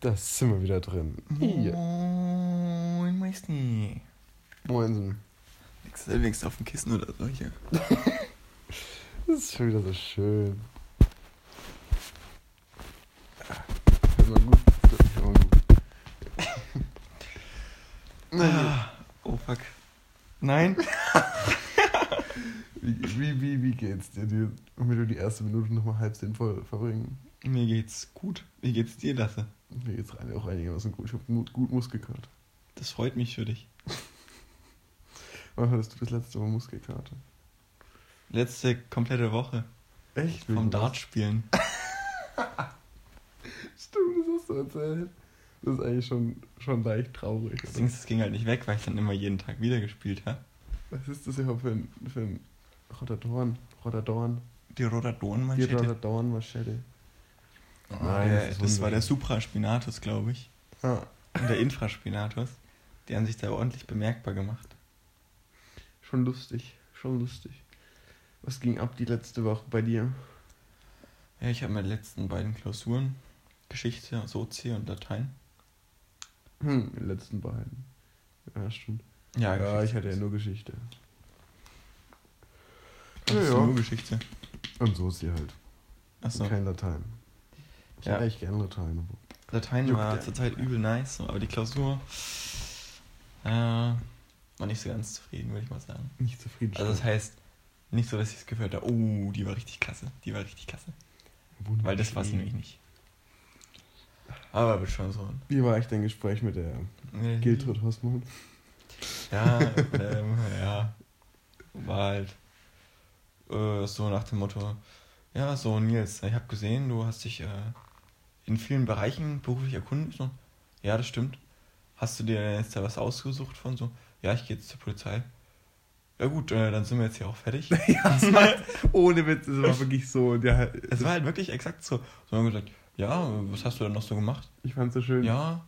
Da sind wir wieder drin. Hier. Moin, Meisti. Moinsen. Liegst du links auf dem Kissen oder so hier? Das ist schon wieder so schön. Hört mal gut. Hört immer gut. Ah, oh fuck. Nein? wie, wie, wie, wie geht's dir? dir damit du die erste Minute nochmal halb sinnvoll verbringen. Mir geht's gut. Wie geht's dir, Lasse? Mir geht's rein auch einigermaßen gut. Ich hab gut, gut Muskelkater. Das freut mich für dich. Wann hattest du das letzte Mal Muskelkater? Letzte komplette Woche Echt? vom Dartspielen. Stimmt, das hast du erzählt. Das ist eigentlich schon, schon leicht traurig. Das? Ding ist, es ging halt nicht weg, weil ich dann immer jeden Tag wieder gespielt habe. Was ist das überhaupt für ein, für ein Rotadorn? Rotadorn? Die Rhododon Die Manschette. Oh, Nein, der, das das, war der. Supraspinatus, glaube ich. Ah, Und der Infraspinatus. Die haben sich da ordentlich bemerkbar gemacht. schon lustig. Schon lustig. Was ging ab die letzte Woche bei dir? Ja, ich habe meine letzten beiden Klausuren. Geschichte, Sozi und Latein. Hm, die letzten beiden. Ja, stimmt. Ja, Ja, ich hatte ja nur Geschichte. Ja, ja. nur Geschichte. Und so ist sie halt. Achso. Kein Latein. Ich Ja. hätte echt gerne Latein. Latein war zurzeit übel nice, so, aber die Klausur äh, war nicht so ganz zufrieden, würde ich mal sagen. nicht zufrieden. Also das heißt, nicht so, dass ich es gehört habe, oh, die war richtig klasse, die war richtig klasse. Weil das war es nämlich nicht. Aber wird schon so. Wie war echt dein Gespräch mit der Giltrud Hossmann? Ja, ähm, ja. War halt äh, so nach dem Motto, ja, so Nils, ich habe gesehen, du hast dich äh, in vielen Bereichen beruflich erkundigt. So, ja, das stimmt. Hast du dir jetzt da was ausgesucht von so? Ja, ich gehe jetzt zur Polizei. Ja gut, äh, dann sind wir jetzt hier auch fertig. ja, es war, ohne Witz, es war wirklich so. Der, Es war halt wirklich exakt so. So haben wir gesagt, ja, was hast du denn noch so gemacht? ich fand's so schön. Ja,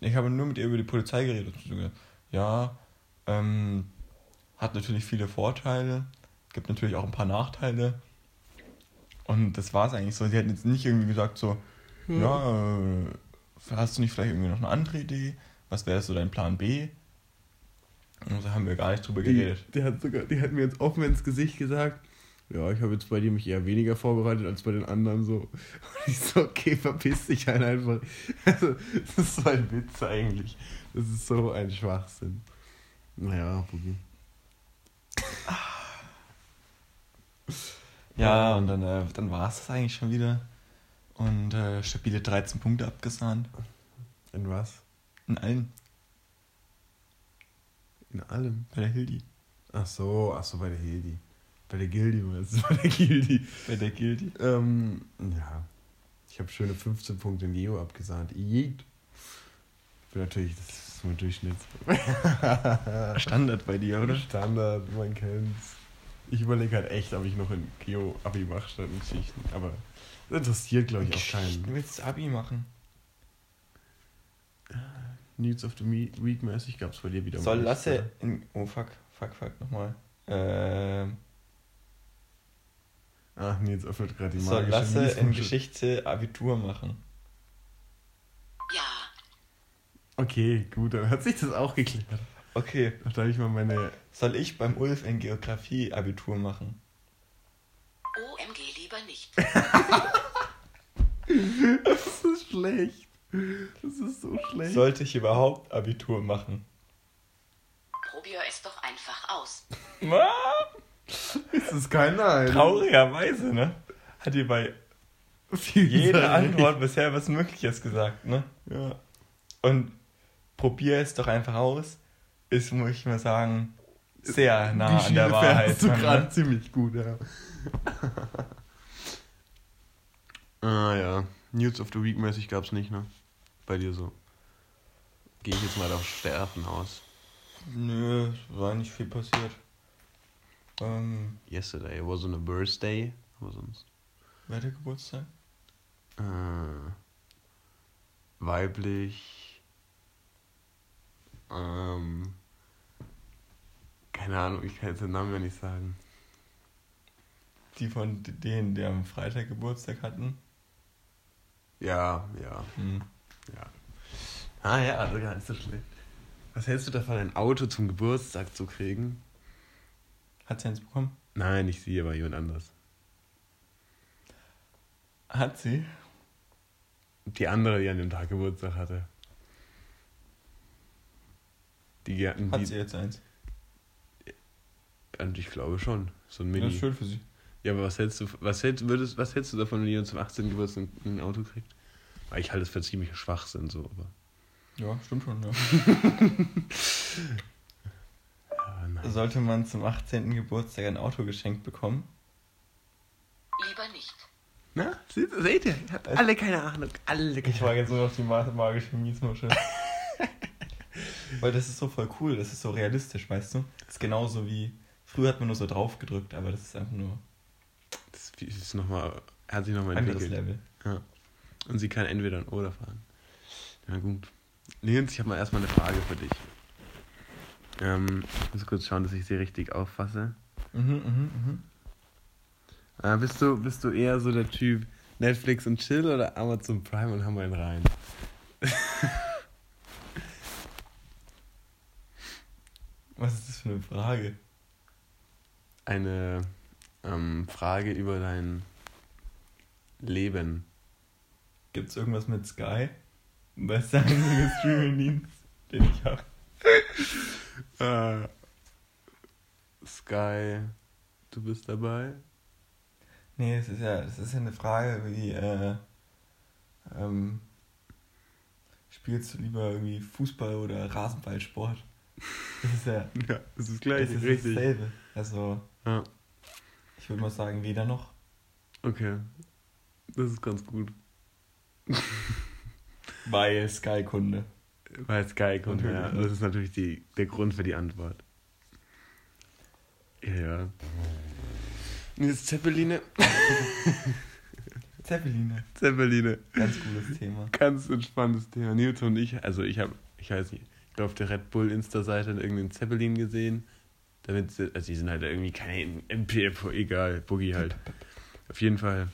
ich habe nur mit ihr über die Polizei geredet. Und gesagt, Ja, ähm, hat natürlich viele Vorteile, gibt natürlich auch ein paar Nachteile. Und das war es eigentlich so. Sie hat jetzt nicht irgendwie gesagt so, ja, äh, hast du nicht vielleicht irgendwie noch eine andere Idee? Was wäre so dein Plan B? Und da haben wir gar nicht drüber Die, geredet. die, hat sogar, die hat mir jetzt offen ins Gesicht gesagt, ja, ich habe jetzt bei dir mich eher weniger vorbereitet als bei den anderen so. Und ich so, okay, verpiss dich halt einfach. Also, das ist so ein Witz eigentlich. Das ist so ein Schwachsinn. Naja, Bugi. Ja, und dann, äh, dann war es das eigentlich schon wieder. Und äh, stabile 13 Punkte abgesahnt. In was? In allen. In allem. Bei der Hildi. Ach so, ach so, bei der Hildi. Bei der Gildi, meinst du? Bei der Gildi. Bei der Gildi. Ähm, ja. Ich habe schöne 15 Punkte in Geo abgesahnt. Jeet. Bin natürlich, das ist mein Durchschnitt. Standard bei dir, oder? Standard, man kennt's. Ich überlege halt echt, ob ich noch in Geo Abi mache statt in Geschichten. Aber das interessiert, glaube ich, auch Du keinen. willst Abi machen. Needs of the Week mäßig gab es bei dir wieder Soll mal Lasse in. Oh fuck, fuck, fuck, nochmal. Ähm, Ach, Nils öffnet gerade die soll magische Lasse in. Geschichte Abitur machen. Ja, Okay, gut, dann hat sich das auch geklärt. Okay. Da habe ich mal meine. Soll ich beim Ulf in Geografie Abitur machen? OMG lieber nicht. Das ist schlecht. Das ist so schlecht. Sollte ich überhaupt Abitur machen? Probier es doch einfach aus. Das ist kein Nein. Traurigerweise, ne? Hat ihr bei Viel jeder. Antwort bisher was Mögliches gesagt, ne? Ja. Und probier es doch einfach aus, ist, muss ich mal sagen, sehr nah Die an Schiene der Wahrheit. du gerade ne? ziemlich gut, ja. Ah ja. News of the Week mäßig gab's nicht, ne? Bei dir so. Gehe ich jetzt mal auf Sterben aus. Nö, es war nicht viel passiert. Ähm, Yesterday was on a birthday. Aber sonst. wer hat der Geburtstag? Äh, weiblich. Ähm. Keine Ahnung, ich kann jetzt den Namen ja nicht sagen. Die von denen, die am Freitag Geburtstag hatten. Ja, ja. Hm. Ja. Ah ja, also gar nicht so schlecht. Was hältst du davon, ein Auto zum Geburtstag zu kriegen? Hat sie eins bekommen? Nein, nicht sie, aber jemand anderes. Hat sie? Die andere, die an dem Tag Geburtstag hatte. Die hatten Hat die. sie jetzt eins? Und ich glaube schon. So ein Das Mini. ist schön für sie. Ja, aber was hältst du, was hältst, würdest, was hältst du davon, wenn jemand zum 18. Geburtstag ein Auto kriegt? Weil ich halte es für ziemlich Schwachsinn so, aber. Ja, stimmt schon, ja. Ja, nein. Sollte man zum 18. Geburtstag ein Auto geschenkt bekommen? Lieber nicht. Na, seht, seht ihr? Ihr habt alle keine Ahnung. Alle keine Ich war jetzt nur auf die ma- magische Miesmuschel. Weil das ist so voll cool, das ist so realistisch, weißt du? Das ist genauso wie. Früher hat man nur so drauf gedrückt, aber das ist einfach nur Das ist nochmal, hat sich nochmal ein anderes entwickelt. Level. Ja. Und sie kann entweder ein Oder fahren. Ja, gut. Nils, ich habe mal erstmal eine Frage für dich. Ähm, ich muss kurz schauen, dass ich sie richtig auffasse. Mhm, mhm, mhm. Äh, bist, du, bist du eher so der Typ Netflix und Chill oder Amazon Prime und haben wir einen rein? Was ist das für eine Frage? Eine ähm, Frage über dein Leben. Gibt's irgendwas mit Sky? Bester einziger Streaming-Dienst, den ich habe. Äh, Sky, du bist dabei? Nee, es ist ja, das ist ja eine Frage wie, äh, ähm, spielst du lieber irgendwie Fußball oder Rasenballsport? Das ist ja Ja, das ist das gleich, ist richtig. dasselbe. Also, Ja, ich würde mal sagen, weder noch. okay. Das ist ganz gut. Weil Sky-Kunde. Weil Sky kommt, ja. Natürlich. Das ist natürlich die, der Grund für die Antwort. Ja, ja. Nils Zeppeline. Zeppeline. Zeppeline. Ganz cooles Thema. Ganz entspanntes Thema. Nils und ich, also ich habe, ich weiß nicht, ich glaube auf der Red Bull Insta-Seite irgendeinen Zeppelin gesehen. Damit, sie- also die sind halt irgendwie keine MPF, egal, Boogie halt. Auf jeden Fall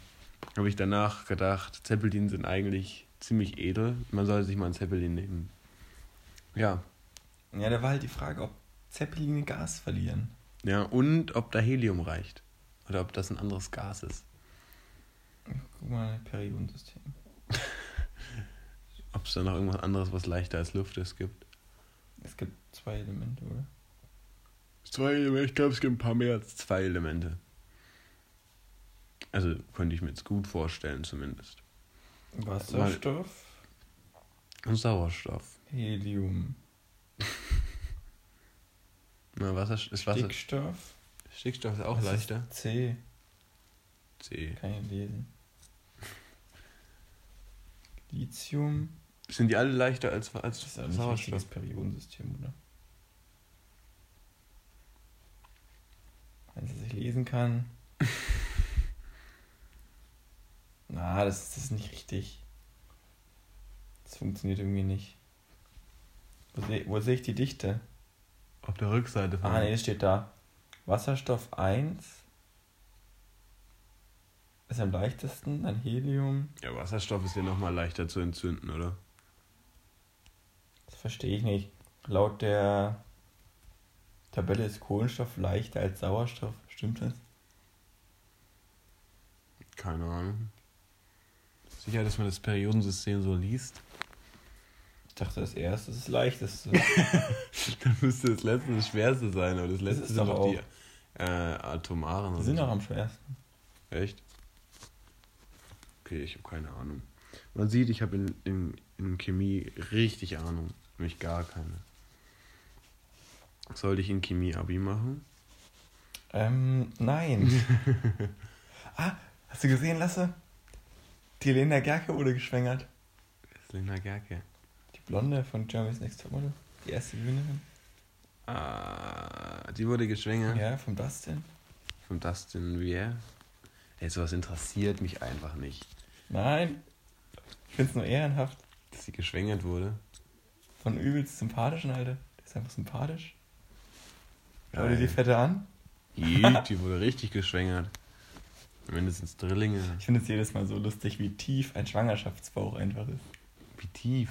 habe ich danach gedacht, Zeppelin sind eigentlich ziemlich edel. Man sollte sich mal einen Zeppelin nehmen. Ja, Ja, da war halt die Frage, ob Zeppeline Gas verlieren. ja, und ob da Helium reicht. Oder ob das ein anderes Gas ist. Guck mal, Periodensystem. Ob es da noch irgendwas anderes, was leichter als Luft ist, gibt. Es gibt zwei Elemente, oder? Zwei Elemente, ich glaube, es gibt ein paar mehr als zwei Elemente. Also könnte ich mir jetzt gut vorstellen, zumindest. Wasserstoff, Und Sauerstoff. Helium, Na, Wasser ist Wasser. Stickstoff. Stickstoff ist auch Was leichter. Ist C, C. kann ich lesen. Lithium. Sind die alle leichter als, Das als ist ein richtiges Sauerstoff? Periodensystem, oder? Wenn es sich lesen kann. Na, das, das ist nicht richtig. Das funktioniert irgendwie nicht. Wo sehe wo seh ich die Dichte? Auf der Rückseite von. Ah, nee, das steht da. Wasserstoff 1 ist am leichtesten, dann Helium. Ja, Wasserstoff ist ja nochmal leichter zu entzünden, oder? Das verstehe ich nicht. Laut der Tabelle ist Kohlenstoff leichter als Sauerstoff. Stimmt das? Keine Ahnung. Sicher, dass man das Periodensystem so liest? Ich dachte, das erste ist das leichteste. Dann müsste das letzte das schwerste sein, aber das letzte ist sind doch doch die auch- äh, Atomaren. Die sind so. auch am schwersten. Echt? Okay, ich habe keine Ahnung. Man sieht, ich habe in, in, in Chemie richtig Ahnung. Nämlich gar keine. Sollte ich in Chemie Abi machen? Ähm, nein. ah, hast du gesehen, Lasse? Die Lena Gerke wurde geschwängert. Lena Gerke. Die Blonde von Germany's Next Topmodel. Die erste Gewinnerin. Ah, die wurde geschwängert Ja, vom Dustin. von Dustin Weir. Ey, sowas interessiert mich einfach nicht. Nein. Ich find's nur ehrenhaft. Dass sie geschwängert wurde. Von übelst sympathischen, Alter. Der ist einfach sympathisch. Schau dir die Fette an. Jee, die wurde richtig geschwängert. Mindestens Drillinge. Ich finde es jedes Mal so lustig, wie tief ein Schwangerschaftsbauch einfach ist. Wie tief?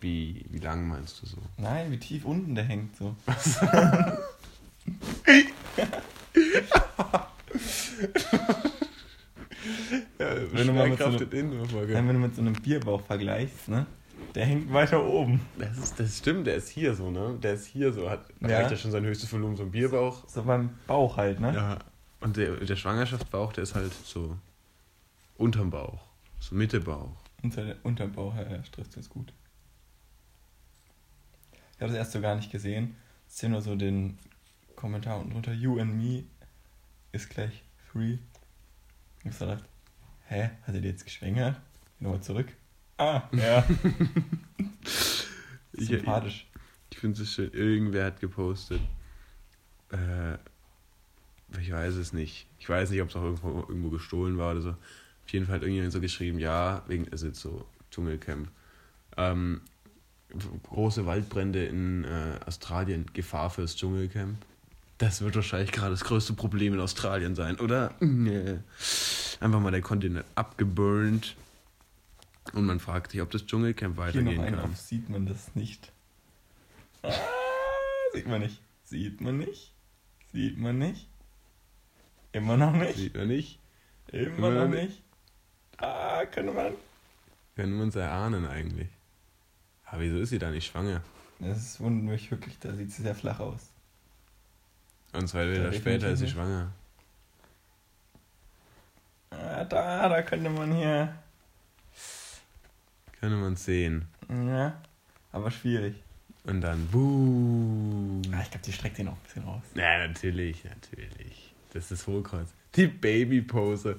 Wie, wie lang meinst du so? Nein, wie tief unten der hängt so. Ja, Wenn du mal mit so einem- in wenn du mit so einem Bierbauch vergleichst, ne? Der hängt weiter oben. Das, ist, das stimmt, der ist hier so, ne? Der ist hier so, hat Ja. erreicht ja schon sein höchstes Volumen, so ein Bierbauch. So beim Bauch halt, ne? Ja. Und der, der Schwangerschaftsbauch, der ist halt so unterm Bauch, so Mitte Bauch. Unter der Unterbauch, ja, ja, trifft das gut. Ich habe das erst so gar nicht gesehen. Ich sehe nur so den Kommentar unten drunter. You and me ist gleich three. Ich hab so gedacht, hä, hat er die jetzt geschwängert? Nochmal zurück. Ah, ja. Ich- Sympathisch. Ich finde es schön, irgendwer hat gepostet. Äh, ich weiß es nicht. Ich weiß nicht, ob es auch irgendwo, irgendwo gestohlen war oder so. Auf jeden Fall hat irgendjemand so geschrieben, ja, wegen, ist jetzt so Dschungelcamp. Ähm, große Waldbrände in äh, Australien, Gefahr fürs Dschungelcamp. Das wird wahrscheinlich gerade das größte Problem in Australien sein, oder? Einfach mal der Kontinent abgeburnt. Und man fragt sich, ob das Dschungelcamp Hier noch weitergehen kann. auf, sieht man das nicht. Ah, sieht man nicht. Sieht man nicht. Sieht man nicht. Immer noch nicht. Sieht man nicht. Immer Immer noch noch nicht. Ah, könnte man. Können wir uns erahnen eigentlich. Aber wieso ist sie da nicht schwanger? Das wundert mich wirklich, da sieht sie sehr flach aus. Und zwei Jahre später ist sie definitiv. schwanger. Ah, da, da könnte man hier. Könnte man sehen. Ja, aber schwierig. Und dann, buh. Ah, ich glaube, die streckt den noch ein bisschen raus. Ja, natürlich, natürlich. Das ist das Hohlkreuz. Die Babypose.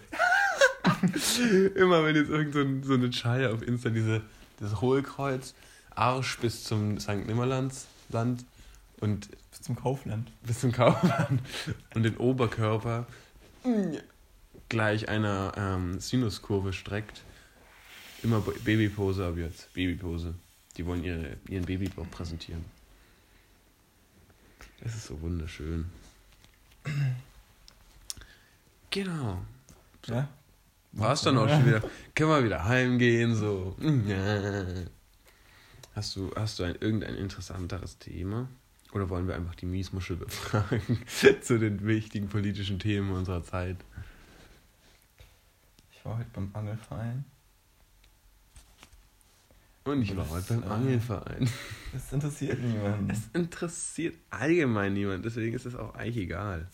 Immer wenn jetzt irgend so, ein, so eine Scheiße auf Insta diese, das Hohlkreuz, Arsch bis zum St. Nimmerlands Land und Bis zum Kaufland. bis zum Kaufland und den Oberkörper gleich einer ähm, Sinuskurve streckt. Immer Ba- Babypose ab jetzt. Babypose. Die wollen ihre, ihren Babybauch präsentieren. Das ist so wunderschön. Genau. Ja? War's dann auch schon wieder. Können wir wieder heimgehen, so. Hast du, hast du ein, irgendein interessanteres Thema? Oder wollen wir einfach die Miesmuschel befragen zu den wichtigen politischen Themen unserer Zeit? Ich war heute beim Angelverein. Und ich war heute beim äh, Angelverein. Das interessiert niemanden. Es interessiert allgemein niemand, deswegen ist es auch eigentlich egal.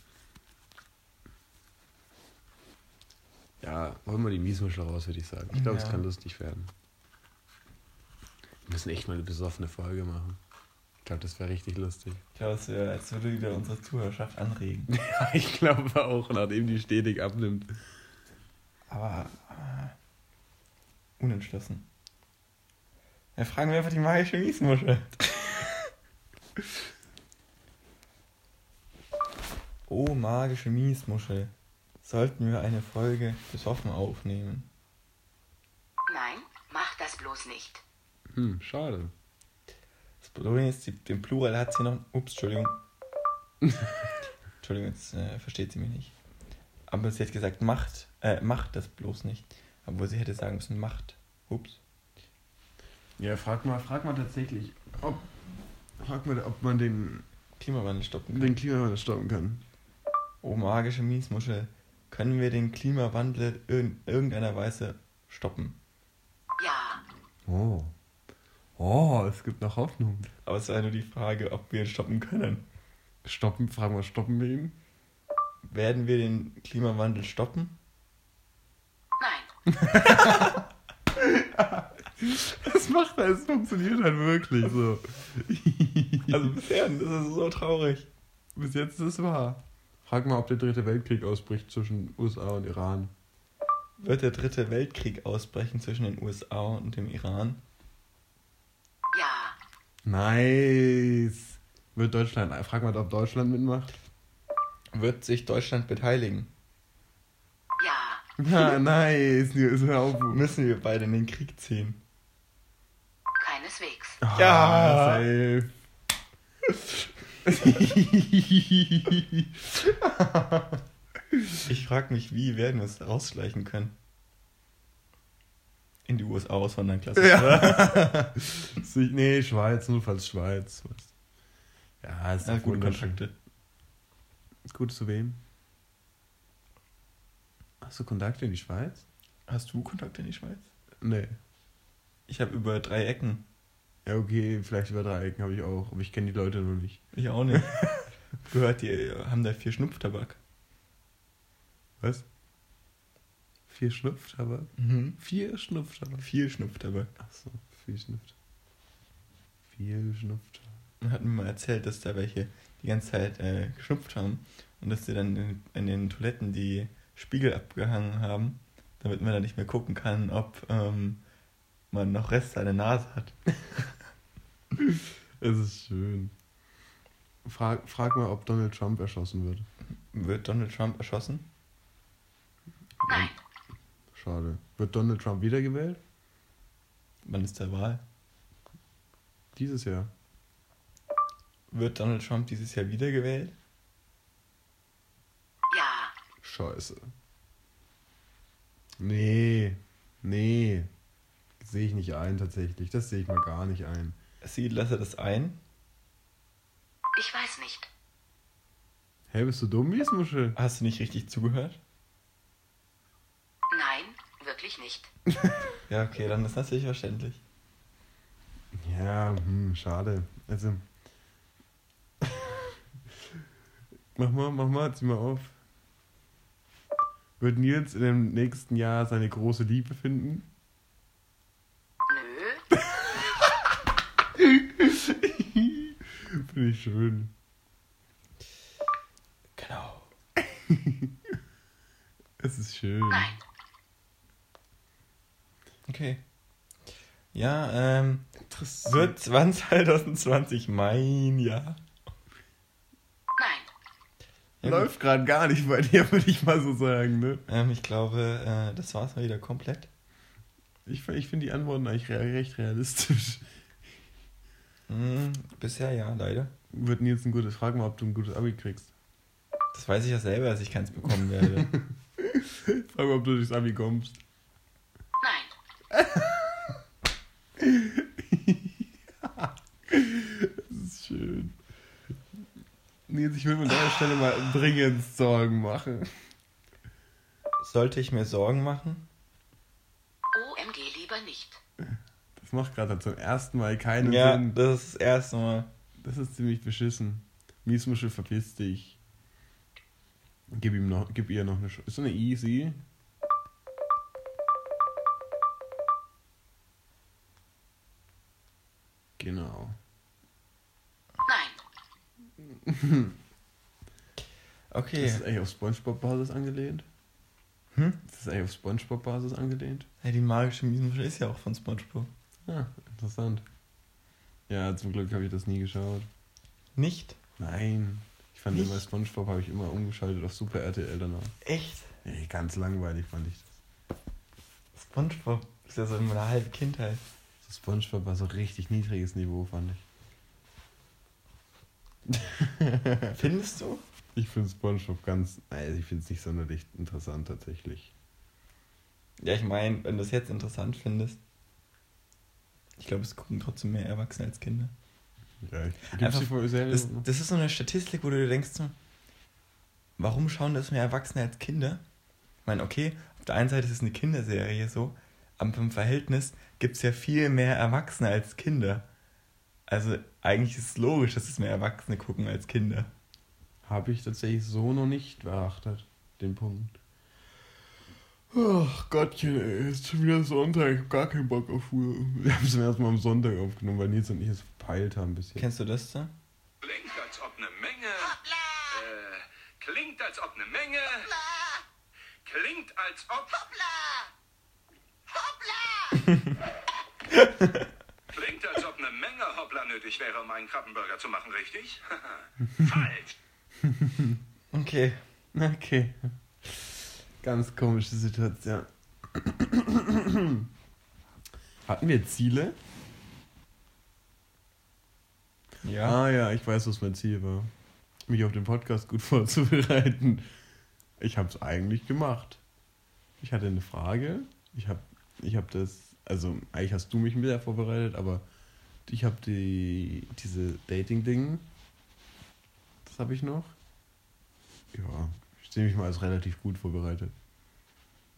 Ja, wollen wir die Miesmuschel raus, würde ich sagen. Ich glaube, es Ja. kann lustig werden. Wir müssen echt mal eine besoffene Folge machen. Ich glaube, das wäre richtig lustig. Ich glaube, es wäre, als würde wieder unsere Zuhörerschaft anregen. Ja, ich glaube auch, nachdem die stetig abnimmt. Aber äh, unentschlossen. Ja, fragen wir einfach die magische Miesmuschel. oh, magische Miesmuschel. Sollten wir eine Folge besoffen aufnehmen? Nein, mach das bloß nicht. Hm, schade. Das Problem ist, die, den Plural hat sie noch. Ups, Entschuldigung. Entschuldigung, jetzt äh, versteht sie mich nicht. Aber sie hat gesagt, macht, äh, macht das bloß nicht. Obwohl sie hätte sagen müssen, macht. Ups. Ja, frag mal, frag mal tatsächlich, ob, frag mal, ob man den, Klimawandel stoppen kann. den Klimawandel stoppen kann. Oh, magische Miesmuschel. Können wir den Klimawandel in irgendeiner Weise stoppen? Ja, Oh. Oh, es gibt noch Hoffnung. Aber es war nur die Frage, ob wir ihn stoppen können. Stoppen, fragen wir, stoppen wir ihn? Werden wir den Klimawandel stoppen? nein, Das macht er, es funktioniert halt wirklich so. Also bisher, das ist so traurig. Bis jetzt ist es wahr. Frag mal, ob der dritte Weltkrieg ausbricht zwischen USA und Iran. Wird der dritte Weltkrieg ausbrechen zwischen den USA und dem Iran? ja, Nice. Wird Deutschland, frag mal, ob Deutschland mitmacht. Wird sich Deutschland beteiligen? ja, Ja, nice. Ist hör auf. Müssen wir beide in den Krieg ziehen? Keineswegs. Ja. Safe. Ich frage mich, wie werden wir es rausschleichen können? In die USA auswandern, klasse. Ja. Nee, Schweiz, notfalls Schweiz. Ja, ist Ja, doch gute. Kontakte. Gut zu wem? Hast du Kontakte in die Schweiz? Hast du Kontakte in die Schweiz? Nee. Ich habe über drei Ecken. Ja, okay, vielleicht über Dreiecken habe ich auch, aber ich kenne die Leute noch nicht. Ich auch nicht. Gehört, die haben da viel Schnupftabak. Was? Vier Schnupftabak? Mhm. Vier Schnupftabak? Viel Schnupftabak. Achso, vier Schnupftabak. Vier Schnupftabak. Und hat mir mal erzählt, dass da welche die ganze Zeit äh, geschnupft haben und dass sie dann in, in den Toiletten die Spiegel abgehangen haben, damit man da nicht mehr gucken kann, ob ähm, man noch Reste an der Nase hat. Es ist schön. Frag, frag mal, ob Donald Trump erschossen wird. Wird Donald Trump erschossen? Nein. Schade. Wird Donald Trump wiedergewählt? Wann ist der Wahl? Dieses Jahr. Wird Donald Trump dieses Jahr wiedergewählt? Ja. Scheiße. Nee. Nee. Sehe ich nicht ein, tatsächlich. Das sehe ich mal gar nicht ein. Sieht Lasse das ein? Ich weiß nicht. Hä, bist du dumm, Wiesmuschel? Hast du nicht richtig zugehört? Nein, wirklich nicht. Ja, okay, dann ist das natürlich verständlich. Ja, hm, schade. Also. mach mal, mach mal, zieh mal auf. Wird Nils in dem nächsten Jahr seine große Liebe finden? Nö. Finde ich schön. Genau. Es ist schön. Nein. Okay. Ja, ähm, Interessant. wird 2020 mein Jahr? Nein. Ja. Läuft gerade gar nicht bei dir, würde ich mal so sagen, ne? Ähm, ich glaube, äh, das war's mal wieder komplett. Ich, ich finde die Antworten eigentlich re recht realistisch. Hm, bisher ja, leider. Wird Nils ein gutes, frag mal, ob du ein gutes Abi kriegst. Das weiß ich ja selber, dass ich keins bekommen werde. Frag mal, ob du durchs Abi kommst. Nein. Das ist schön. Nils, ich will mir an deiner Stelle mal dringend Sorgen machen. Sollte ich mir Sorgen machen? OMG lieber nicht. Das macht gerade zum ersten Mal keinen ja, Sinn. das ist das erste Mal. Das ist ziemlich beschissen. Miesmuschel, verpiss dich. Gib ihm noch, gib ihr noch eine Sch Ist so eine easy? Genau. Nein. Okay. Ist das eigentlich auf Spongebob-Basis angelehnt? Hm? Ist das eigentlich auf Spongebob-Basis angelehnt? Ja, die magische Miesenmuschel ist ja auch von Spongebob. Ja, interessant. Ja, zum Glück habe ich das nie geschaut. Nicht? Nein. Ich fand Nicht? immer Spongebob habe ich immer umgeschaltet auf Super RTL danach. Echt? Nee, ganz langweilig fand ich das. Spongebob ist ja so in meiner halben Kindheit. So Spongebob war so richtig niedriges Niveau, fand ich. Findest du? Ich finde Spongebob ganz. Also ich finde es nicht sonderlich interessant tatsächlich. Ja, ich meine, wenn du es jetzt interessant findest. Ich glaube, es gucken trotzdem mehr Erwachsene als Kinder. Ja, ich, Einfach- Das, noch? das ist so eine Statistik, wo du dir denkst, warum schauen das mehr Erwachsene als Kinder? Ich meine, okay, auf der einen Seite ist es eine Kinderserie so, aber im Verhältnis gibt es ja viel mehr Erwachsene als Kinder. Also eigentlich ist es logisch, dass es mehr Erwachsene gucken als Kinder. Habe ich tatsächlich so noch nicht beachtet, den Punkt. Ach Gottchen, ey, ist schon wieder Sonntag, ich hab gar keinen Bock auf Schule. Wir haben es zum ersten Mal am Sonntag aufgenommen, weil Nils und ich es verpeilt haben bisher. Kennst du das da? Klingt, als ob eine Menge. Äh, klingt, als ob eine Menge. Klingt, als ob. Klingt, als ob eine Menge Hoppla nötig wäre, um einen Krabbenburger zu machen, richtig? Falsch. Okay. Okay. Ganz komische Situation. Hatten wir Ziele? Ja. Ah ja, ich weiß, was mein Ziel war. Mich auf den Podcast gut vorzubereiten. Ich habe es eigentlich gemacht. Ich hatte eine Frage. Ich habe ich hab das Also, eigentlich hast du mich mehr vorbereitet, aber ich habe die, diese Dating-Ding. Das habe ich noch. Ja, ich sehe mich mal als relativ gut vorbereitet.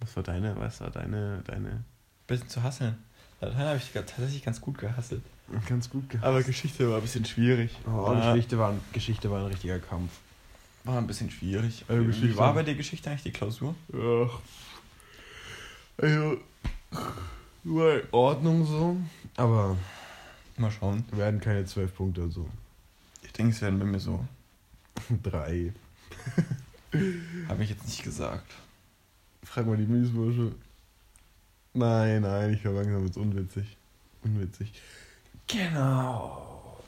Was war deine, was war deine, deine. Bisschen zu hasseln. Latein habe ich tatsächlich ganz gut gehasselt. Ganz gut gehabt. Aber Geschichte war ein bisschen schwierig. Oh, Ja. Geschichte, war, ein- Geschichte war ein richtiger Kampf. War ein bisschen schwierig. Also Wie war bei der Geschichte eigentlich die Klausur? Ach. Also, war in Ordnung so, aber Mal schauen. werden keine zwölf Punkte so. Ich denke, es werden bei mir so. Drei. Habe ich jetzt nicht gesagt. Frag mal die Miesbursche. Nein, nein, ich höre langsam jetzt unwitzig. Unwitzig. Genau.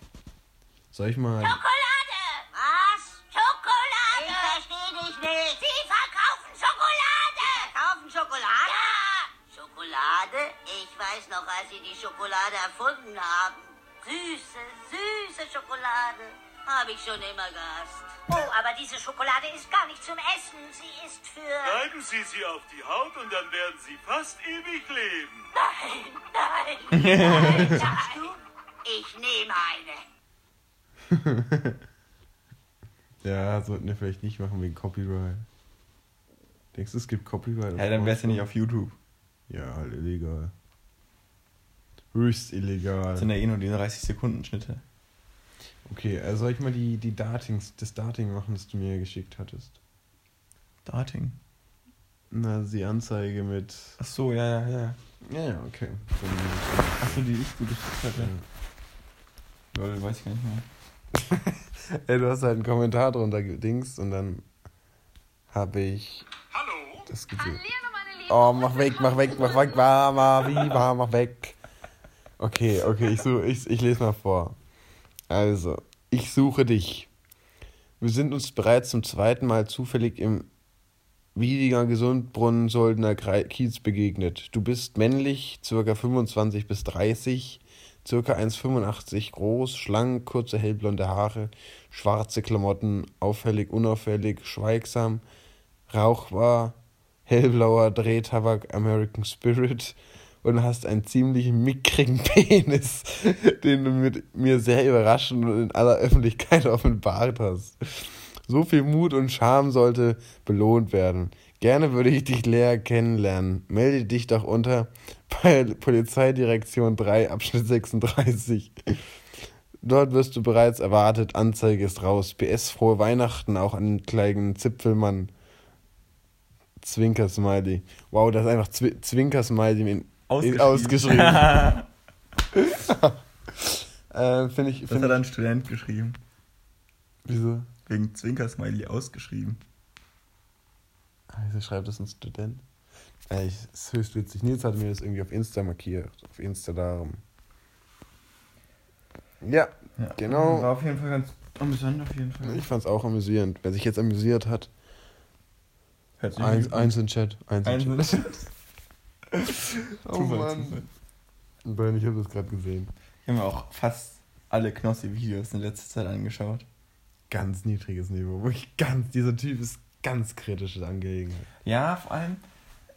Soll ich mal. Schokolade! Was? Schokolade! Ich verstehe dich nicht. Sie verkaufen Schokolade! Verkaufen Schokolade? Ja! Schokolade? Ich weiß noch, als Sie die Schokolade erfunden haben. Süße, süße Schokolade. Habe ich schon immer gehasst. Oh, aber diese Schokolade ist gar nicht zum Essen. Sie ist für... Reiben Sie sie auf die Haut und dann werden Sie fast ewig leben. Nein, nein, nein. Sagst du? Ich nehme eine. Ja, sollten wir vielleicht nicht machen wegen Copyright. Denkst du, es gibt Copyright? Ja, dann wär's ja nicht auf YouTube. Ja, halt illegal. Höchst illegal. Das sind ja eh nur die 30 Sekunden Schnitte. Okay, äh, soll ich mal die, die Datings, das Dating machen, das du mir geschickt hattest? Dating. Na, die Anzeige mit. Ach so, ja, ja, ja. Ja, ja, okay. Ach so, die ich gut geschickt hatte. Lol, weiß ich gar nicht mehr. Ey, du hast halt einen Kommentar drunter gedingst und dann habe ich Hallo? das gesehen. Oh, mach weg, mach weg, mach weg, wie, war, mach weg. Okay, okay, ich, such, ich, ich lese mal vor. Also, ich suche dich. Wir sind uns bereits zum zweiten Mal zufällig im Wiedinger Gesundbrunnen Soldener Krei- Kiez begegnet. Du bist männlich, circa 25 bis 30, circa 1,85 groß, schlank, kurze hellblonde Haare, schwarze Klamotten, auffällig, unauffällig, schweigsam, rauchbar, hellblauer Drehtabak American Spirit und hast einen ziemlich mickrigen Penis, den du mit mir sehr überraschend und in aller Öffentlichkeit offenbart hast. So viel Mut und Charme sollte belohnt werden. Gerne würde ich dich näher kennenlernen. Melde dich doch unter bei Polizeidirektion 3, Abschnitt 36. Dort wirst du bereits erwartet. Anzeige ist raus. PS frohe Weihnachten auch an den kleinen Zipfelmann. Zwinker-Smiley. Wow, das ist einfach Zwi Zwinker-Smiley ausgeschrieben. das äh, Finde ich. hat Find ich ein Student geschrieben. wieso? Wegen Zwinkersmiley ausgeschrieben. Wieso schreibt das ein Student? Ich, das ist höchst witzig. Nils hat mir das irgendwie auf Insta markiert. Auf Insta darum. Ja, Ja. Genau. War auf jeden Fall ganz amüsant, auf jeden Fall. ich fand's auch amüsierend. Wer sich jetzt amüsiert hat, eins, eins in Chat. Eins in Chat. Oh Zufall, Mann. Zufall. Nein, ich habe das gerade gesehen. Ich habe mir auch fast alle Knossi-Videos in letzter Zeit angeschaut. Ganz niedriges Niveau. Wirklich ganz, dieser Typ ist ganz kritische Angelegenheit. Ja, vor allem,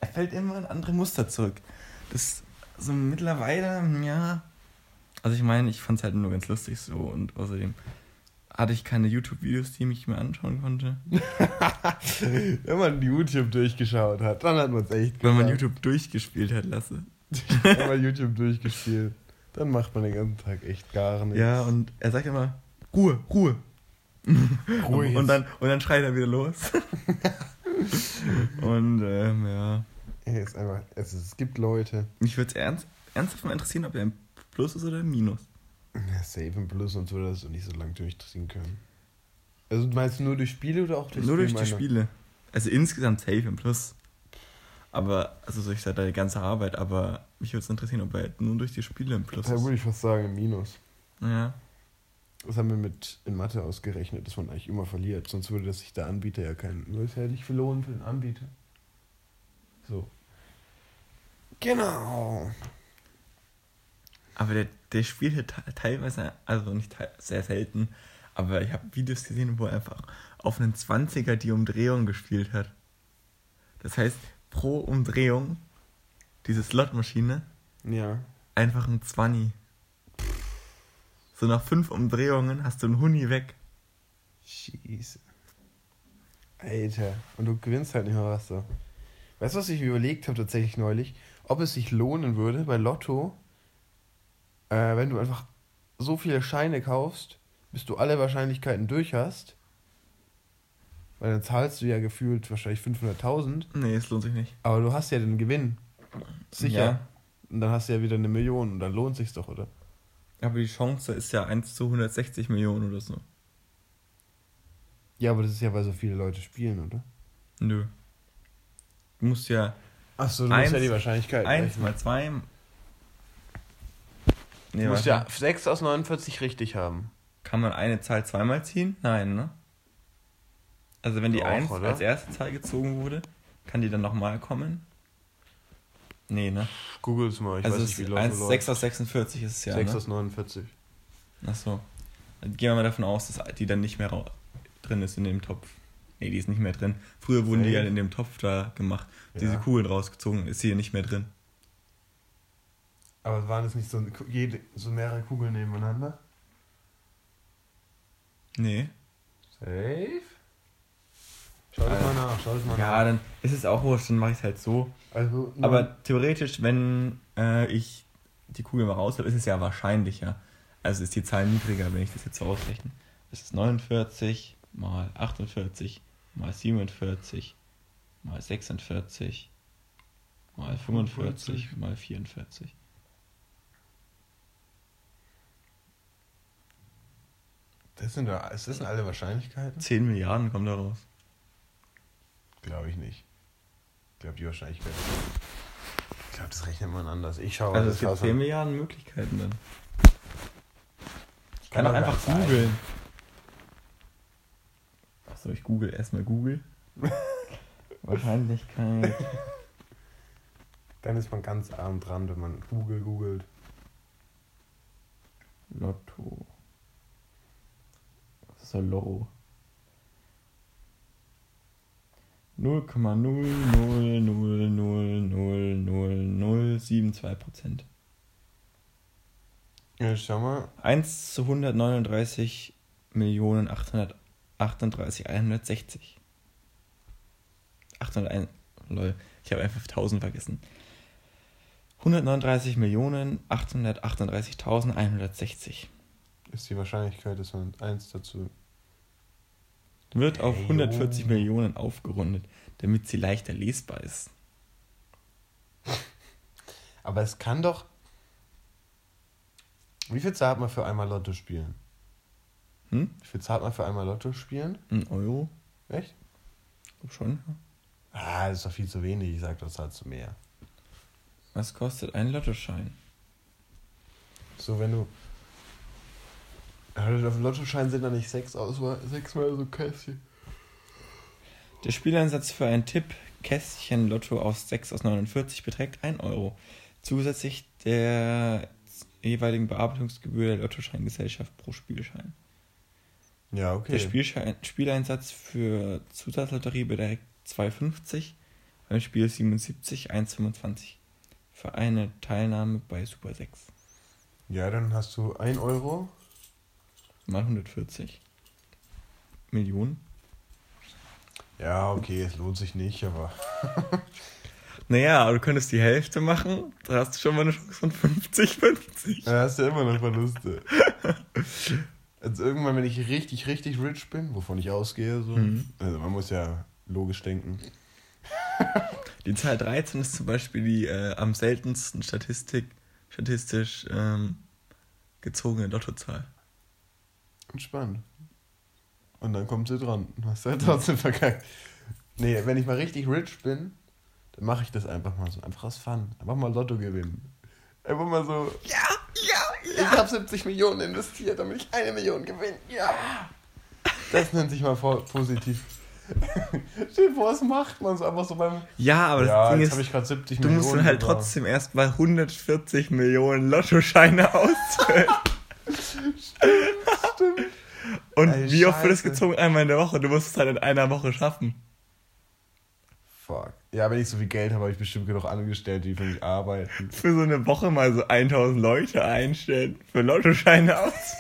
er fällt immer in andere Muster zurück. Das so mittlerweile, ja. Also ich meine, ich fand es halt nur ganz lustig so und außerdem hatte ich keine YouTube-Videos, die ich mir anschauen konnte. Wenn man YouTube durchgeschaut hat, dann hat man es echt Wenn man gemacht. YouTube durchgespielt hat, lasse. Wenn man YouTube durchgespielt, dann macht man den ganzen Tag echt gar nichts. Ja, und er sagt immer, Ruhe, Ruhe. Ruhe und, dann, und dann schreit er wieder los. und ähm, ja. Er ist einfach, es, es gibt Leute, Mich würde es ernst, ernsthaft mal interessieren, ob er ein Plus ist oder ein Minus. Ja, Safe im Plus und so, das so nicht so lange durchziehen können. Also meinst du nur durch Spiele oder auch durch Nur durch die Spiele? Spiele. Also insgesamt safe im Plus. Aber, also so ich sage, die ganze Arbeit, aber mich würde es interessieren, ob er halt nur durch die Spiele im Plus Da ist. würde ich fast sagen im Minus. Ja. Das haben wir mit in Mathe ausgerechnet, dass man eigentlich immer verliert. Sonst würde das sich der Anbieter ja keinen. Nur ist ja nicht verloren für den Anbieter. So. Genau. Aber der, der spielt te- teilweise, also nicht sehr selten, aber ich habe Videos gesehen, wo er einfach auf einen 20er die Umdrehung gespielt hat. Das heißt, pro Umdrehung, diese Slotmaschine, Ja. Einfach ein 20. So nach fünf Umdrehungen hast du einen Huni weg. Scheiße. Alter. Und du gewinnst halt nicht mal was so. Weißt du, was ich mir überlegt habe tatsächlich neulich? Ob es sich lohnen würde bei Lotto, äh, wenn du einfach so viele Scheine kaufst, bis du alle Wahrscheinlichkeiten durch hast. Weil dann zahlst du ja gefühlt wahrscheinlich 500.000. Nee, es lohnt sich nicht. Aber du hast ja den Gewinn. Sicher. Ja. Und dann hast du ja wieder eine Million und dann lohnt sich's doch, oder? Aber die Chance ist ja 1 zu 160 Millionen oder so. Ja, aber das ist ja, weil so viele Leute spielen, oder? Nö. Du musst ja Achso, du musst ja die Wahrscheinlichkeit 1 mal 2. Nee, Du musst ja 6 aus 49 richtig haben. Kann man eine Zahl zweimal ziehen? Nein, ne? Also wenn die Doch, 1 oder? als erste Zahl gezogen wurde, kann die dann nochmal kommen? Nee, ne? Googles mal, ich also weiß es nicht, wie Lotto 1, läuft. 6 aus 46 ist es ja, 6 ne? aus 49. Achso. Dann gehen wir mal davon aus, dass die dann nicht mehr drin ist in dem Topf. Nee, die ist nicht mehr drin. Früher wurden die Safe. ja in dem Topf da gemacht. Diese Ja. Kugeln rausgezogen, ist hier nicht mehr drin. Aber waren es nicht so, jede, so mehrere Kugeln nebeneinander? Nee. Safe? Schau das Äh, mal nach, schau das mal Ja, nach. dann ist es auch wurscht, dann mache ich es halt so. Also, Aber theoretisch, wenn äh, ich die Kugel mal raus habe, ist es ja wahrscheinlicher. Also ist die Zahl niedriger, wenn ich das jetzt so ausrechne. Es ist 49 mal 48 mal 47 mal 46 mal 45 mal 44. das sind, ist das alle Wahrscheinlichkeiten? 10 Milliarden kommen da raus. Glaube ich nicht. Ich glaube, die Wahrscheinlichkeit. Ich glaube, das rechnet man anders. Ich schaue Also es gibt aus. 10 Milliarden Möglichkeiten dann. Ich kann Kann doch einfach googeln. Achso, ich google erstmal Google. Wahrscheinlichkeit. Dann ist man ganz arm dran, wenn man Google googelt. Lotto. So Lotto? 0,000000072 Prozent. Ja, schau mal. 1 zu 139 Millionen 838 160. 801, lol, ich habe einfach 1000 vergessen. 139 Millionen 838.160. Ist die Wahrscheinlichkeit, dass man eins dazu. Wird auf Hey, 140 jo. Millionen aufgerundet, damit sie leichter lesbar ist. Aber es kann doch. Wie viel zahlt man für einmal Lotto spielen? Hm? Wie viel zahlt man für einmal Lotto spielen? Ein Euro? Echt? Glaub schon. Ah, das ist doch viel zu wenig. Ich sag, das zahlst du mehr. Was kostet ein Lottoschein? So, wenn du. Auf dem Lottoschein sind da nicht sechs Auswahl, sechsmal so Kästchen. Der Spieleinsatz für ein Tipp Kästchen Lotto aus 6 aus 49 beträgt 1 Euro. Zusätzlich der jeweiligen Bearbeitungsgebühr der Lottoscheingesellschaft pro Spielschein. Ja, okay. Der Spielschein, Spieleinsatz für Zusatzlotterie beträgt 2,50, beim Spiel 77 1,25. Für eine Teilnahme bei Super 6 Ja, dann hast du 1 Euro. Mal 140 Millionen. Ja, okay, es lohnt sich nicht, aber. Naja, aber du könntest die Hälfte machen, da hast du schon mal eine Chance von 50-50. Da hast du immer noch Verluste. Also irgendwann, wenn ich richtig, richtig rich bin, wovon ich ausgehe, so. Mhm. Also man muss ja logisch denken. Die Zahl 13 ist zum Beispiel die äh, am seltensten Statistik, statistisch ähm, gezogene Lottozahl. Entspannt. Und dann kommt sie dran. Hast du halt trotzdem verkackt. Nee, wenn ich mal richtig rich bin, dann mache ich das einfach mal so. Einfach aus Fun. Einfach mal Lotto gewinnen. Einfach mal so. Ja, ja, ja. Ich habe 70 Millionen investiert, damit ich eine Million gewinne. Ja. Das nennt sich mal positiv. Stell dir vor, was macht man so einfach so beim. Ja, aber ja, das Ding jetzt ist, habe ich gerade 70 du Millionen. musst dann halt gewonnen. trotzdem erstmal 140 Millionen Lottoscheine ausfüllen. Stimmt. Und Ey, wie oft wird es gezogen? Einmal in der Woche. Du musst es halt in einer Woche schaffen. Fuck. Ja, wenn ich so viel Geld habe, habe ich bestimmt genug Angestellte, die für mich arbeiten. Für so eine Woche mal so 1000 Leute einstellen. Für Lottoscheine aus.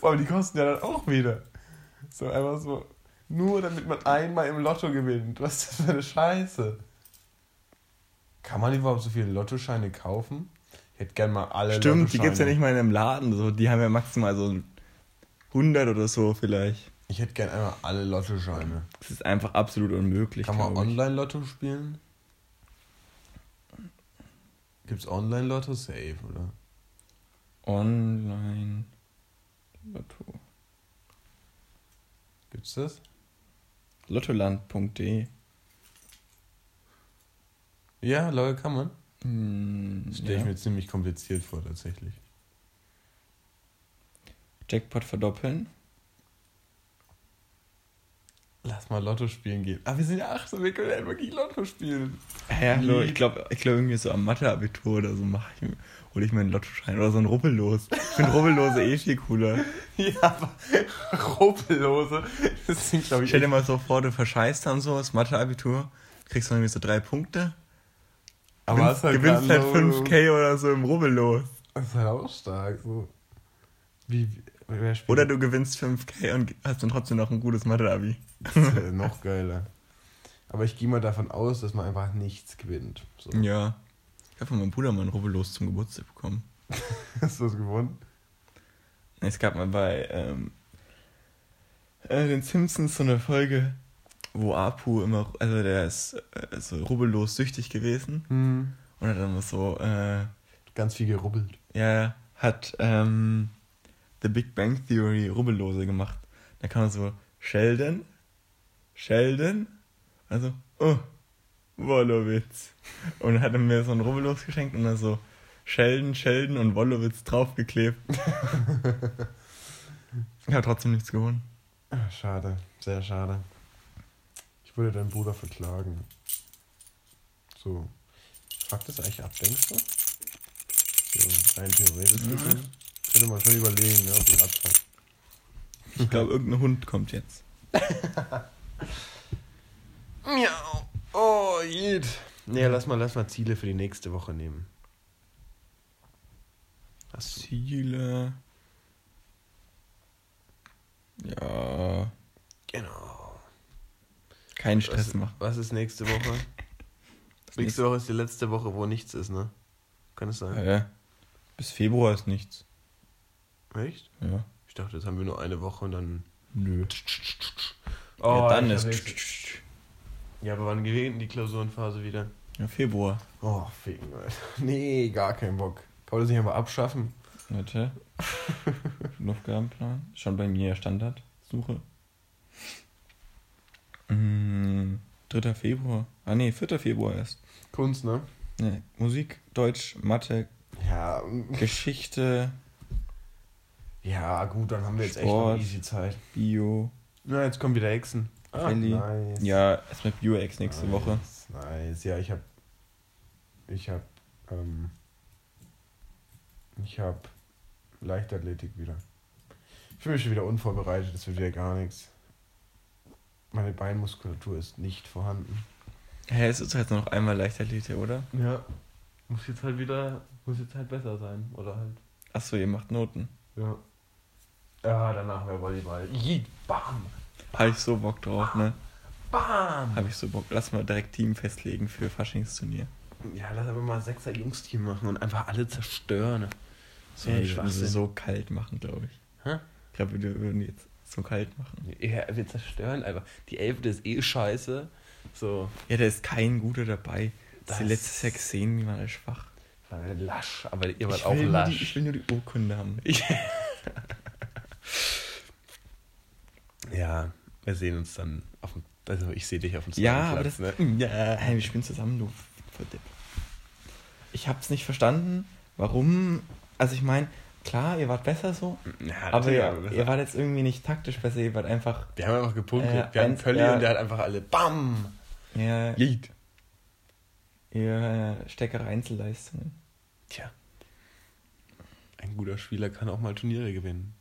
Aber die kosten ja dann auch wieder. So einfach so. Nur damit man einmal im Lotto gewinnt. Was ist das für eine Scheiße? Kann man überhaupt so viele Lottoscheine kaufen? Ich hätte gern mal alle Stimmt, die gibt's ja Lottoscheine. nicht mal in einem Laden. So, die haben ja maximal so 100 oder so vielleicht. Ich hätte gern einmal alle Lottoscheine. Das ist einfach absolut unmöglich. Kann man. Online-Lotto spielen? Gibt's Online-Lotto? Safe, oder? Online Lotto. Gibt's das? Lottoland.de. Ja, lol, kann man. Hm, stelle ich ja. mir ziemlich kompliziert vor, tatsächlich. Jackpot verdoppeln. Lass mal Lotto spielen gehen. Ah, wir sind ja acht, so wir können ja wirklich Lotto spielen. Ja, hallo, ich glaube ich glaub irgendwie so am Mathe-Abitur oder so mache ich mir, hole ich mir einen Lottoschein oder so ein Rubbellos. Ich finde Rubbellose eh viel cooler. Ja, aber Rubbellose, das sind, glaube ich, Stell dir mal so vor, du verscheißt dann so das Mathe-Abitur, kriegst dann irgendwie so drei Punkte, aber gewinnst, halt gewinnst halt grad so- 5k oder so im Rubbellos. Das ist halt auch stark, so. Wie, wie- wer spielt Oder du gewinnst 5k und hast dann trotzdem noch ein gutes Mathe-Abi. Das ist ja noch geiler. Aber ich gehe mal davon aus, dass man einfach nichts gewinnt. So. Ja. Ich habe von meinem Bruder mal ein Rubbellos zum Geburtstag bekommen. Hast du das gewonnen? Es gab mal bei ähm, äh, den Simpsons so eine Folge, wo Apu immer, also der ist äh, so rubbellos süchtig gewesen Hm. und hat dann so, äh, Ganz viel gerubbelt. ja, hat ähm, The Big Bang Theory Rubbellose gemacht. Da kam so Sheldon, Sheldon, also, oh, Wollowitz. Und hat er mir so ein Rubbellos geschenkt und dann so Sheldon, Sheldon und Wollowitz draufgeklebt. ich habe trotzdem nichts gewonnen. Schade, sehr schade. Ich würde deinen Bruder verklagen. So. Fuck das eigentlich ab, denkst du? So, rein theoretisch gesehen. Könnte man schon überlegen, ne, ob ich abfuck. Ich glaube, irgendein Hund kommt jetzt. Miau. Oh, jed. Nee, lass mal, lass mal Ziele für die nächste Woche nehmen. Hast du? Ziele. Ja. Genau. Keinen Was, Stress machen. was ist nächste Woche? nächste Woche ist die letzte Woche, wo nichts ist, ne? Kann es sein? Ja. Bis Februar ist nichts. Echt? Ja. Ich dachte, jetzt haben wir nur eine Woche und dann. Nö. Oh, ja, dann ist. nächste- Ja, aber wann geht denn die Klausurenphase wieder? Ja, Februar. Oh, ficken, Alter. Nee, gar keinen Bock. Kann man das nicht einfach abschaffen? Warte. Aufgabenplan. Schon bei mir Standard. Suche. Mm, 3. Februar. Ah nee, 4. Februar erst. Kunst, ne? Nee, Musik, Deutsch, Mathe, Ja, Geschichte, ja, gut, dann haben wir jetzt Sport. echt noch easy Zeit. Bio. Na, jetzt kommen wieder Hexen. Ah, nice. Ja, erstmal Bio-Ex nächste nice, Woche. Nice. Ja, ich hab. Ich hab. Ähm, ich hab Leichtathletik wieder. Ich fühle mich schon wieder unvorbereitet, das wird wieder gar nichts. Meine Beinmuskulatur ist nicht vorhanden. Hä, es ist jetzt noch einmal Leichtathletik, oder? Ja. Muss jetzt halt wieder. Muss jetzt halt besser sein. Oder halt. Achso, ihr macht Noten. Ja. Ja, danach wäre Volleyball. Jeet, bam! Habe ich so Bock drauf, ne? Bam! Habe ich so Bock. Lass mal direkt Team festlegen für Faschingsturnier. Ja, lass aber mal sechser Jungs-Team machen und einfach alle zerstören. So ein ich so kalt machen, glaube ich. Hä? Ich glaube, wir würden jetzt so kalt machen. Ja, wir zerstören einfach. Die Elfte ist eh scheiße. So, Ja, da ist kein guter dabei. Das die letztes Jahr gesehen, wie man schwach. war lasch, aber ihr wart Ich auch nur die, lasch. ich will nur die Urkunde haben. ja, wir sehen uns dann auf dem. Also, ich sehe dich auf dem Ja, aber das. ne? Ja, hey, wir spielen zusammen, du. Ich hab's nicht verstanden, warum. Also, ich meine, klar, ihr wart besser so, Ja, aber ihr, aber ihr wart jetzt irgendwie nicht taktisch besser, ihr wart einfach. wir haben einfach gepunktet. Äh, wir haben Kölli ja. und der hat einfach alle BAM! Ja, Jeet. ihr äh, stärkere Einzelleistungen. Tja. Ein guter Spieler kann auch mal Turniere gewinnen.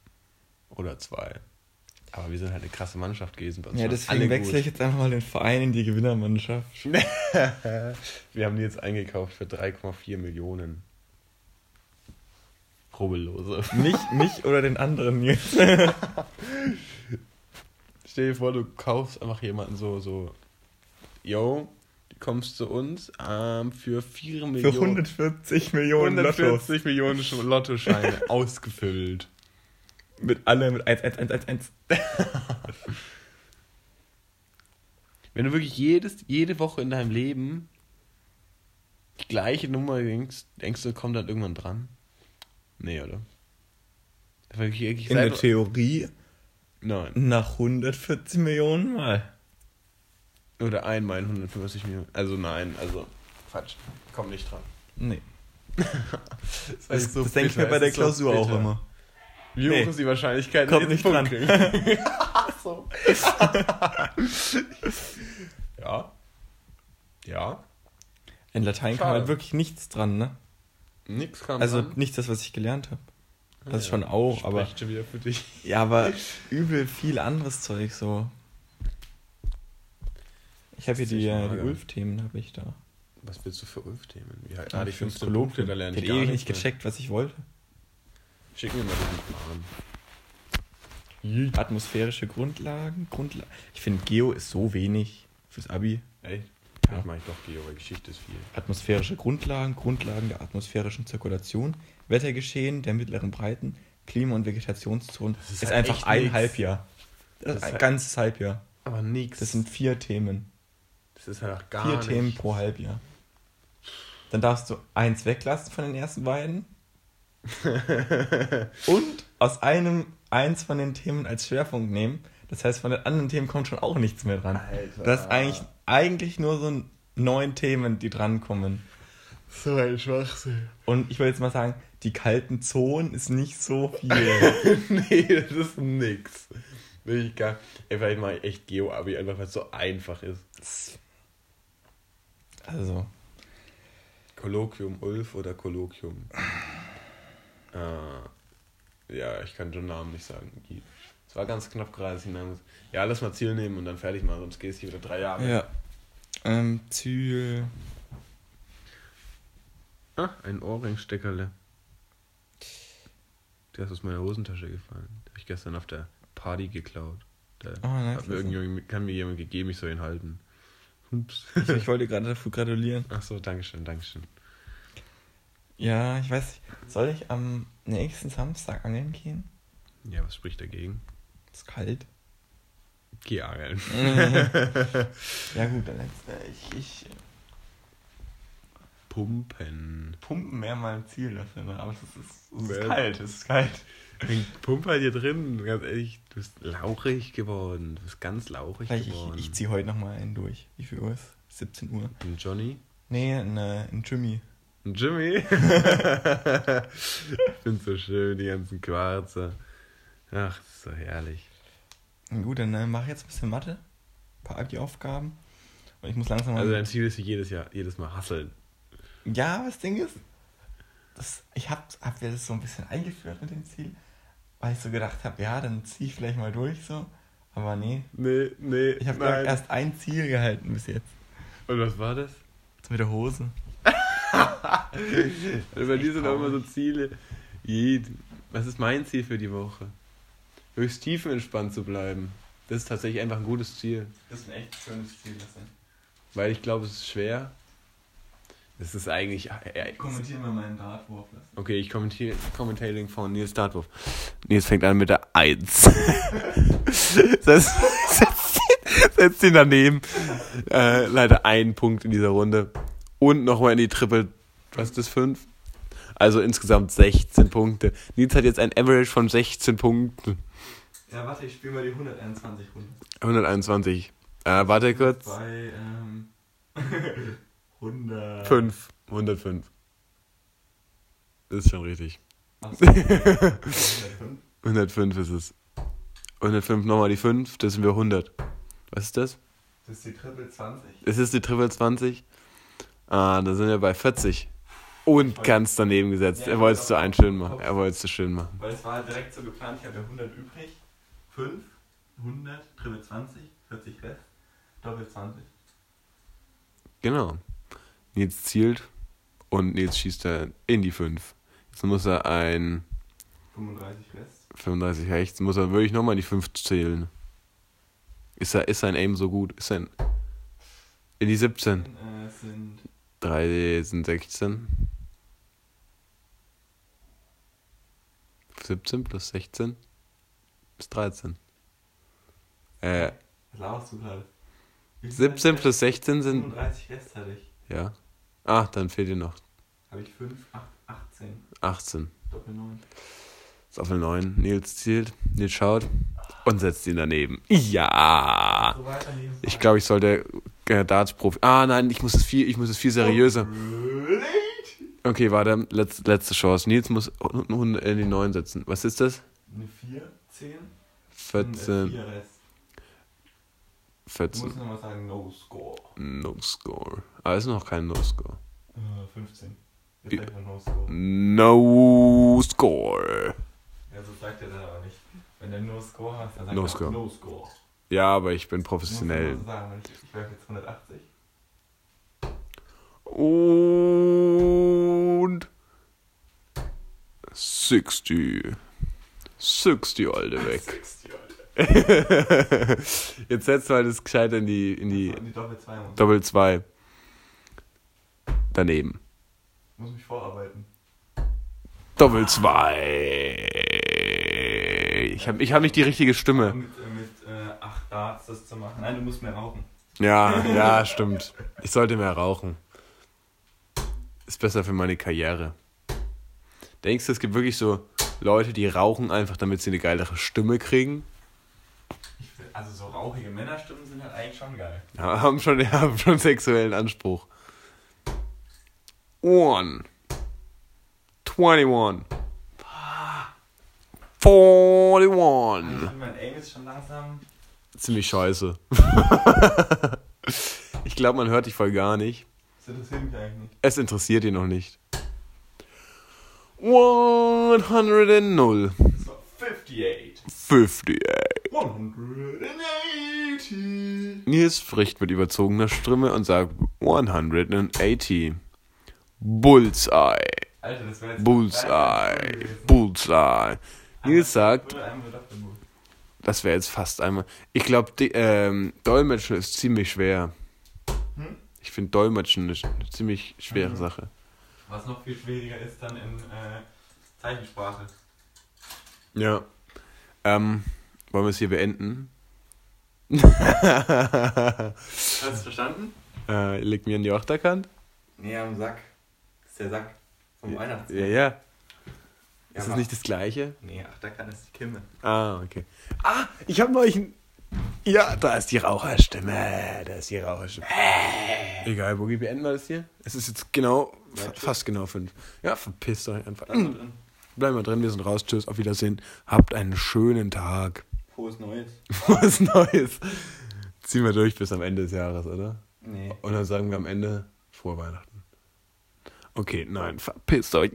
Oder zwei. Aber wir sind halt eine krasse Mannschaft gewesen. Bei uns Ja, deswegen wechsle ich jetzt einfach mal den Verein in die Gewinnermannschaft. wir haben die jetzt eingekauft für 3,4 Millionen. Rubbellose. Mich, mich oder den anderen jetzt. Stell dir vor, du kaufst einfach jemanden so, so, yo, du kommst zu uns ähm, für 4 Für Millionen. 140 Millionen Lottos. 140 Millionen Sch- Lottoscheine ausgefüllt. Mit alle mit 1, 1, 1, 1, 1. Wenn du wirklich jedes, jede Woche in deinem Leben die gleiche Nummer denkst, denkst du, kommt dann irgendwann dran? Nee, oder? Wirklich, wirklich In der Theorie Nein. nach 140 Millionen Mal. Oder einmal in 150 Millionen. Also nein, also Quatsch. Komm nicht dran. Nee. Das, Das, so das denke ich mir bei der ist so Klausur auch immer. Wie hoch Nee. ist die Wahrscheinlichkeit, Kommt ich nicht dran. Punkt? Ach so. ja. Ja. In Latein kam Schade. halt wirklich nichts dran, ne? Nix kam Also dran. nicht das, was ich gelernt habe. Das Ja, schon auch, aber. Spricht schon wieder für dich. Ja, aber übel viel anderes Zeug so. Ich habe hier die, äh, die. Ulf-Themen, habe ich da. Was willst du für Ulf-Themen? Wie halt, Ah, ah, die ich find's 15 Kolloquium. Punkte, da lerne Ich ich hab gar ewig nicht gecheckt, was ich wollte. mehr. Schick mir mal den Plan. Atmosphärische Grundlagen, Grundla Ich finde, Geo ist so wenig fürs Abi. Echt? Ja. Ich doch Geo, weil Geschichte ist viel. Atmosphärische Grundlagen, Grundlagen der atmosphärischen Zirkulation, Wettergeschehen der mittleren Breiten, Klima- und Vegetationszonen. Das ist ist, halt einfach ein nix. Halbjahr. Das Das ist ist ein halt- ganzes Halbjahr. Aber nix. Das sind vier Themen. das ist halt auch gar Vier nicht. Themen pro Halbjahr. Dann darfst du eins weglassen von den ersten beiden. und aus einem eins von den Themen als Schwerpunkt nehmen. Das heißt, von den anderen Themen kommt schon auch nichts mehr dran. Alter. Das ist eigentlich, eigentlich nur so neun Themen, die drankommen. So ein Schwachsinn. Und ich will jetzt mal sagen, die kalten Zonen ist nicht so viel. nee, das ist nix. Will ich gar. Ey, vielleicht mache ich echt Geo-Abi, einfach weil es so einfach ist. also, Kolloquium Ulf oder Kolloquium? äh, ja, ich kann den Namen nicht sagen. Es war ganz knapp gerade, dass ich Namen. Ja, lass mal Ziel nehmen und dann fertig machen, sonst gehst du hier wieder drei Jahre. ja. Ähm, Ziel. Ah, ein Ohrringsteckerle. Der ist aus meiner Hosentasche gefallen. Den habe ich gestern auf der Party geklaut. Der Oh, nice. hat mir irgendjemand, kann mir jemand gegeben, ich soll ihn halten. Ups. Ich, ich wollte gerade dafür gratulieren. Ach so, Dankeschön, Dankeschön. Ja, ich weiß nicht. Soll ich am nächsten Samstag angeln gehen? Ja, was spricht dagegen? Ist kalt. Geh angeln. ja gut, dann jetzt, äh, ich, ich Pumpen. pumpen mehr mal Ziel dafür, ne? aber es ist, es ist kalt, es ist kalt. Pump halt hier drin, ganz ehrlich. Du bist lauchig geworden. Du bist ganz lauchig Vielleicht ich, geworden. ich ziehe heute nochmal einen durch. Wie viel Uhr ist? 17 Uhr. Ein Johnny? Nee, ein, äh, ein Jimmy. Ein Jimmy? ich find's so schön, die ganzen Quarze. Ach, das ist so herrlich. Gut, dann äh, mache ich jetzt ein bisschen Mathe. Ein paar Abi-Aufgaben. Und ich muss langsam mal. Also dein Ziel ist jedes Jahr, jedes Mal hasseln. Ja, aber das Ding ist, das, ich hab, hab mir das so ein bisschen eingeführt mit dem Ziel, weil ich so gedacht habe, ja, dann zieh ich vielleicht mal durch so. Aber nee, Nee, nee. ich habe erst ein Ziel gehalten bis jetzt. Und was war das? Das mit der Hose. Also bei dir sind auch immer so. Ziele. Was ist mein Ziel für die Woche? Höchst tiefenentspannt zu bleiben. Das ist tatsächlich einfach ein gutes Ziel. Das ist ein echt schönes Ziel, das ist. Weil ich glaube, es ist schwer. Es ist eigentlich. Ja, Kommentieren wir meinen Dartwurf. okay, ich kommentiere Commentating von Nils Dartwurf. Nils fängt an mit der 1. setzt, setzt, setzt ihn daneben. Äh, leider ein Punkt in dieser Runde. Und nochmal in die Triple. Was ist das? 5? Also insgesamt 16 Punkte. Nils hat jetzt ein Average von 16 Punkten. Ja, warte, ich spiele mal die 121 Runden. 121. Äh, warte kurz. Bei, ähm. 100. 5. 105. Das ist schon richtig. Achso. 105. 105 ist es. 105 nochmal die 5, das sind wir 100. Was ist das? Das ist die Triple 20. Das ist die Triple 20. Ah, da sind wir bei 40. Und ganz daneben gesetzt. Ja, Er wollte es zu aber- ein schön machen. Er wollte es zu schön machen. Weil es war halt direkt so geplant, ich habe ja 100 übrig. 5. 100, Triple 20, 40 Rest, Doppel 20. Genau. Nils zielt und Nils schießt er in die 5. Jetzt muss er ein 35 Rest. 35 rechts, muss er wirklich nochmal die 5 zählen. Ist, er, ist sein Aim so gut? Ist sein. In die 17. Äh, sind 3 sind 16. 17 plus 16 ist 13. Äh, Was laberst du gerade? Wie viel 17 Rest? plus 16 sind. 35 Rest hatte ich. Ja. Ah, dann fehlt dir noch Habe ich 5, 8, 18. 18. Doppel 9. Ist auf 9. Nils zielt, Nils schaut und setzt ihn daneben. Ja! So. Ich glaube, ich sollte äh, Darts-Profi. Ah, nein, ich muss es viel, ich muss es viel seriöser. Okay, warte, letzte, letzte Chance. Nils muss in die 9 setzen. Was ist das? Eine 4, 10, 14, 4 Rest. Du 14. musst nochmal sagen, no score. No score. Ah, ist noch kein No score. Äh, 15. Wie- Jetzt sagt no score. No score. Ja, so sagt er das aber nicht. Wenn der no score hat, dann sagt No er score. no score. Ja, aber ich bin Du professionell. sagen, ich, ich werfe jetzt 180. Und 60. 60, Alter, weg. 60, Alter. Jetzt setzt mal das gescheit in die, in die die Doppel 2 muss. Doppel 2. Daneben. muss mich vorarbeiten. Doppel 2. Ich habe ich hab nicht die richtige Stimme. Mit, äh, mit äh, 8 Darts das zu machen. Nein, du musst mehr rauchen. Ja, ja, stimmt. Ich sollte mehr rauchen. Ist besser für meine Karriere. Denkst du, es gibt wirklich so Leute, die rauchen einfach, damit sie eine geilere Stimme kriegen? Also so rauchige Männerstimmen sind halt eigentlich schon geil. Ja, haben schon, haben schon sexuellen Anspruch. One. 21. 41. Ich finde, mein Aim ist schon langsam. Ziemlich scheiße. ich glaube, man hört dich voll gar nicht. Das interessiert mich eigentlich nicht. Es interessiert ihn noch nicht. 100. Das war 58. 58. 180. Nils spricht mit überzogener Stimme und sagt 180. Bullseye. Alter, das jetzt. Bullseye. Bullseye. Nils sagt, das wäre jetzt fast einmal. Ich glaube, ähm, Dolmetschen ist ziemlich schwer. Hm? Ich finde Dolmetschen eine, ziemlich schwere Mhm. Sache. Was noch viel schwieriger ist dann in äh, Zeichensprache. Ja. Ähm, wollen wir es hier beenden? Hast du es verstanden? Äh, leg mir in die Achterkant. Nee, am Sack. Das ist der Sack vom Weihnachtsmann. Ja, ja. Ja, Ist das nicht das gleiche? Nee, Achterkant ist die Kimme. Ah, okay. Ah, ich habe neulich ein... Ja, da ist die Raucherstimme. Da ist die Raucherstimme. Egal, Boogie, beenden wir das hier? Es ist jetzt genau, fast genau fünf. Ja, verpisst euch einfach. Bleib mal drin. Bleiben wir drin, wir sind raus. Tschüss, auf Wiedersehen. Habt einen schönen Tag. Frohes Neues. Was Neues. Ziehen wir durch bis am Ende des Jahres, oder? Nee. Und dann sagen wir am Ende frohe Weihnachten. Okay, nein, verpisst euch.